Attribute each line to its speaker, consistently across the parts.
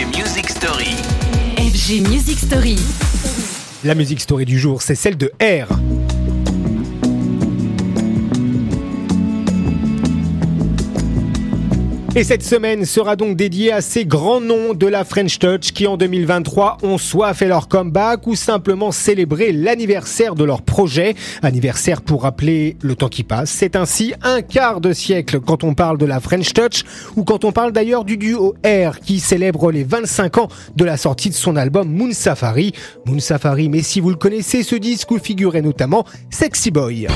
Speaker 1: FG Music Story.
Speaker 2: FG Music Story.
Speaker 3: La musique story du jour, c'est celle de R. Et cette semaine sera donc dédiée à ces grands noms de la French Touch qui en 2023 ont soit fait leur comeback ou simplement célébré l'anniversaire de leur projet. Anniversaire pour rappeler le temps qui passe. C'est ainsi un quart de siècle quand on parle de la French Touch ou quand on parle d'ailleurs du duo R qui célèbre les 25 ans de la sortie de son album Moon Safari. Moon Safari, mais si vous le connaissez, ce disque où figurait notamment Sexy Boy.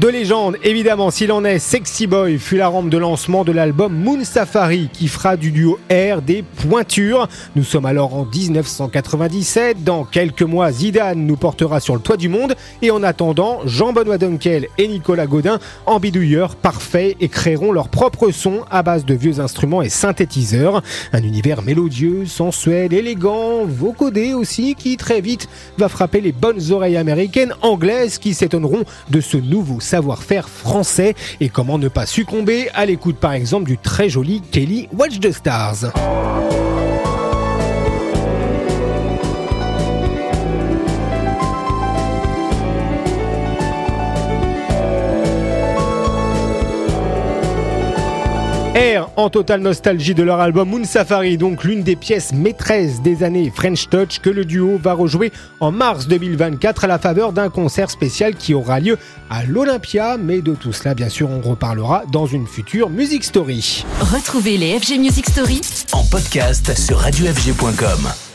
Speaker 3: De légende, évidemment, s'il en est, Sexy Boy fut la rampe de lancement de l'album Moon Safari qui fera du duo R des pointures. Nous sommes alors en 1997. Dans quelques mois, Zidane nous portera sur le toit du monde. Et en attendant, Jean-Benoît Dunkel et Nicolas Godin, en bidouilleurs parfaits, et créeront leur propre son à base de vieux instruments et synthétiseurs. Un univers mélodieux, sensuel, élégant, vocodé aussi, qui très vite va frapper les bonnes oreilles américaines, anglaises, qui s'étonneront de ce nouveau savoir-faire français et comment ne pas succomber à l'écoute par exemple du très joli Kelly Watch the Stars. R en totale nostalgie de leur album Moon Safari, donc l'une des pièces maîtresses des années French Touch que le duo va rejouer en mars 2024 à la faveur d'un concert spécial qui aura lieu à l'Olympia. Mais de tout cela, bien sûr, on reparlera dans une future Music Story.
Speaker 2: Retrouvez les FG Music Story
Speaker 1: En podcast sur radiofg.com.